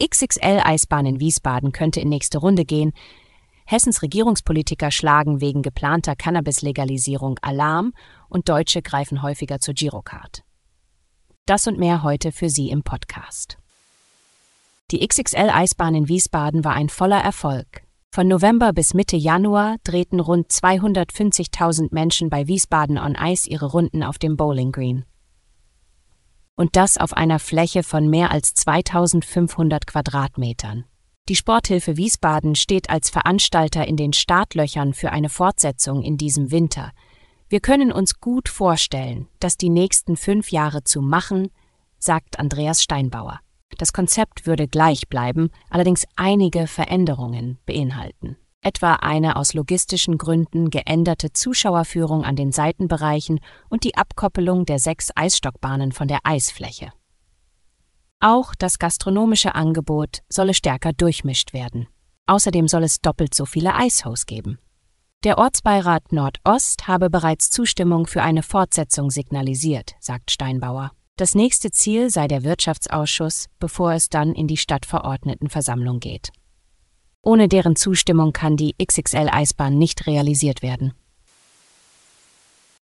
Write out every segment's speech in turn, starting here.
XXL-Eisbahn in Wiesbaden könnte in nächste Runde gehen. Hessens Regierungspolitiker schlagen wegen geplanter Cannabis-Legalisierung Alarm und Deutsche greifen häufiger zur Girocard. Das und mehr heute für Sie im Podcast. Die XXL-Eisbahn in Wiesbaden war ein voller Erfolg. Von November bis Mitte Januar drehten rund 250.000 Menschen bei Wiesbaden on Ice ihre Runden auf dem Bowling Green. Und das auf einer Fläche von mehr als 2500 Quadratmetern. Die Sporthilfe Wiesbaden steht als Veranstalter in den Startlöchern für eine Fortsetzung in diesem Winter. Wir können uns gut vorstellen, dass die nächsten fünf Jahre zu machen, sagt Andreas Steinbauer. Das Konzept würde gleich bleiben, allerdings einige Veränderungen beinhalten. Etwa eine aus logistischen Gründen geänderte Zuschauerführung an den Seitenbereichen und die Abkoppelung der sechs Eisstockbahnen von der Eisfläche. Auch das gastronomische Angebot solle stärker durchmischt werden. Außerdem soll es doppelt so viele Eishos geben. Der Ortsbeirat Nordost habe bereits Zustimmung für eine Fortsetzung signalisiert, sagt Steinbauer. Das nächste Ziel sei der Wirtschaftsausschuss, bevor es dann in die Stadtverordnetenversammlung geht. Ohne deren Zustimmung kann die XXL-Eisbahn nicht realisiert werden.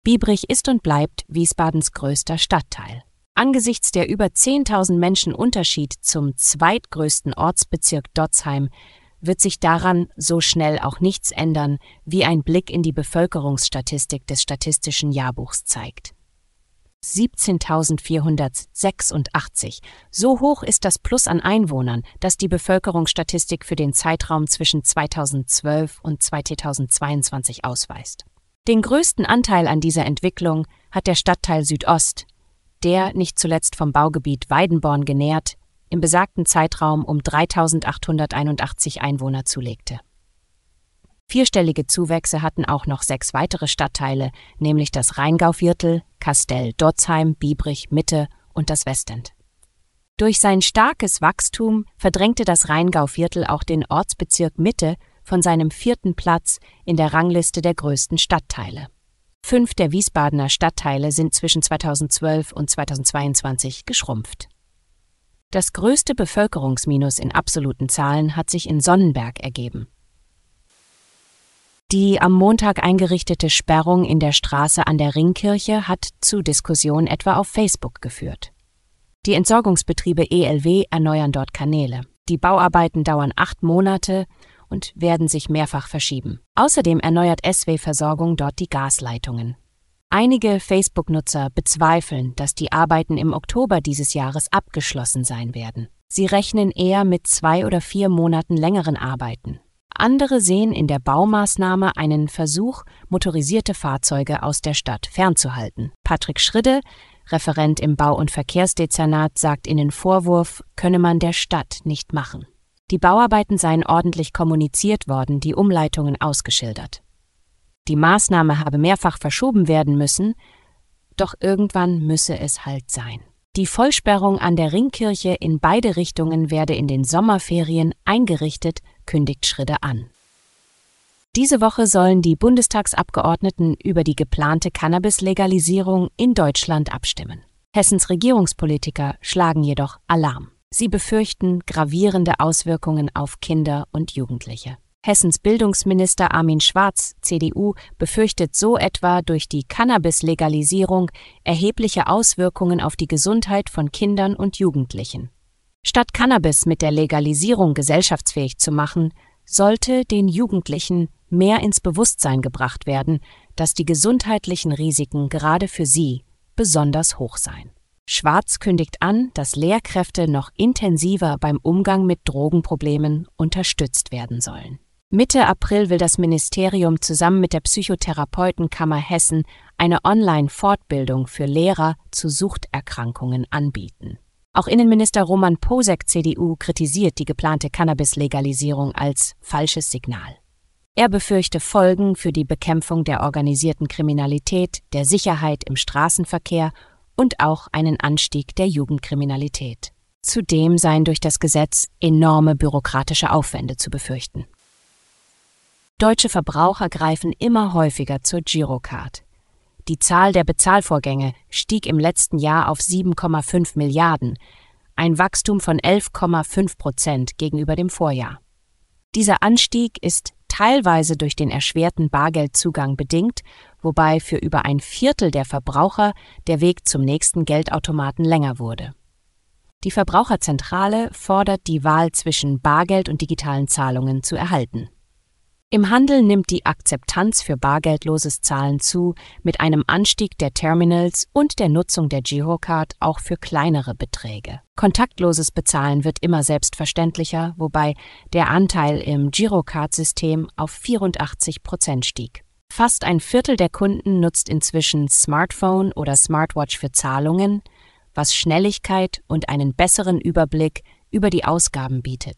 Biebrich ist und bleibt Wiesbadens größter Stadtteil. Angesichts der über 10.000 Menschen Unterschied zum zweitgrößten Ortsbezirk Dotzheim wird sich daran so schnell auch nichts ändern, wie ein Blick in die Bevölkerungsstatistik des Statistischen Jahrbuchs zeigt. 17.486. So hoch ist das Plus an Einwohnern, das die Bevölkerungsstatistik für den Zeitraum zwischen 2012 und 2022 ausweist. Den größten Anteil an dieser Entwicklung hat der Stadtteil Südost, der, nicht zuletzt vom Baugebiet Weidenborn genährt, im besagten Zeitraum um 3.881 Einwohner zulegte. Vierstellige Zuwächse hatten auch noch sechs weitere Stadtteile, nämlich das Rheingauviertel, Kastell Dotzheim, Biebrich, Mitte und das Westend. Durch sein starkes Wachstum verdrängte das Rheingauviertel auch den Ortsbezirk Mitte von seinem vierten Platz in der Rangliste der größten Stadtteile. Fünf der Wiesbadener Stadtteile sind zwischen 2012 und 2022 geschrumpft. Das größte Bevölkerungsminus in absoluten Zahlen hat sich in Sonnenberg ergeben. Die am Montag eingerichtete Sperrung in der Straße an der Ringkirche hat zu Diskussionen etwa auf Facebook geführt. Die Entsorgungsbetriebe ELW erneuern dort Kanäle. Die Bauarbeiten dauern acht Monate und werden sich mehrfach verschieben. Außerdem erneuert SW Versorgung dort die Gasleitungen. Einige Facebook-Nutzer bezweifeln, dass die Arbeiten im Oktober dieses Jahres abgeschlossen sein werden. Sie rechnen eher mit zwei oder vier Monaten längeren Arbeiten. Andere sehen in der Baumaßnahme einen Versuch, motorisierte Fahrzeuge aus der Stadt fernzuhalten. Patrick Schridde, Referent im Bau- und Verkehrsdezernat, sagt in den Vorwurf, könne man der Stadt nicht machen. Die Bauarbeiten seien ordentlich kommuniziert worden, die Umleitungen ausgeschildert. Die Maßnahme habe mehrfach verschoben werden müssen, doch irgendwann müsse es halt sein. Die Vollsperrung an der Ringkirche in beide Richtungen werde in den Sommerferien eingerichtet, kündigt Schritte an. Diese Woche sollen die Bundestagsabgeordneten über die geplante Cannabis-Legalisierung in Deutschland abstimmen. Hessens Regierungspolitiker schlagen jedoch Alarm. Sie befürchten gravierende Auswirkungen auf Kinder und Jugendliche. Hessens Bildungsminister Armin Schwarz, CDU, befürchtet so etwa durch die Cannabis-Legalisierung erhebliche Auswirkungen auf die Gesundheit von Kindern und Jugendlichen. Statt Cannabis mit der Legalisierung gesellschaftsfähig zu machen, sollte den Jugendlichen mehr ins Bewusstsein gebracht werden, dass die gesundheitlichen Risiken gerade für sie besonders hoch seien. Schwarz kündigt an, dass Lehrkräfte noch intensiver beim Umgang mit Drogenproblemen unterstützt werden sollen. Mitte April will das Ministerium zusammen mit der Psychotherapeutenkammer Hessen eine Online-Fortbildung für Lehrer zu Suchterkrankungen anbieten. Auch Innenminister Roman Posek CDU kritisiert die geplante Cannabis-Legalisierung als falsches Signal. Er befürchte Folgen für die Bekämpfung der organisierten Kriminalität, der Sicherheit im Straßenverkehr und auch einen Anstieg der Jugendkriminalität. Zudem seien durch das Gesetz enorme bürokratische Aufwände zu befürchten. Deutsche Verbraucher greifen immer häufiger zur Girocard. Die Zahl der Bezahlvorgänge stieg im letzten Jahr auf 7,5 Milliarden, ein Wachstum von 11,5 Prozent gegenüber dem Vorjahr. Dieser Anstieg ist teilweise durch den erschwerten Bargeldzugang bedingt, wobei für über ein Viertel der Verbraucher der Weg zum nächsten Geldautomaten länger wurde. Die Verbraucherzentrale fordert die Wahl zwischen Bargeld und digitalen Zahlungen zu erhalten. Im Handel nimmt die Akzeptanz für bargeldloses Zahlen zu, mit einem Anstieg der Terminals und der Nutzung der Girocard auch für kleinere Beträge. Kontaktloses Bezahlen wird immer selbstverständlicher, wobei der Anteil im Girocard-System auf 84 Prozent stieg. Fast ein Viertel der Kunden nutzt inzwischen Smartphone oder Smartwatch für Zahlungen, was Schnelligkeit und einen besseren Überblick über die Ausgaben bietet.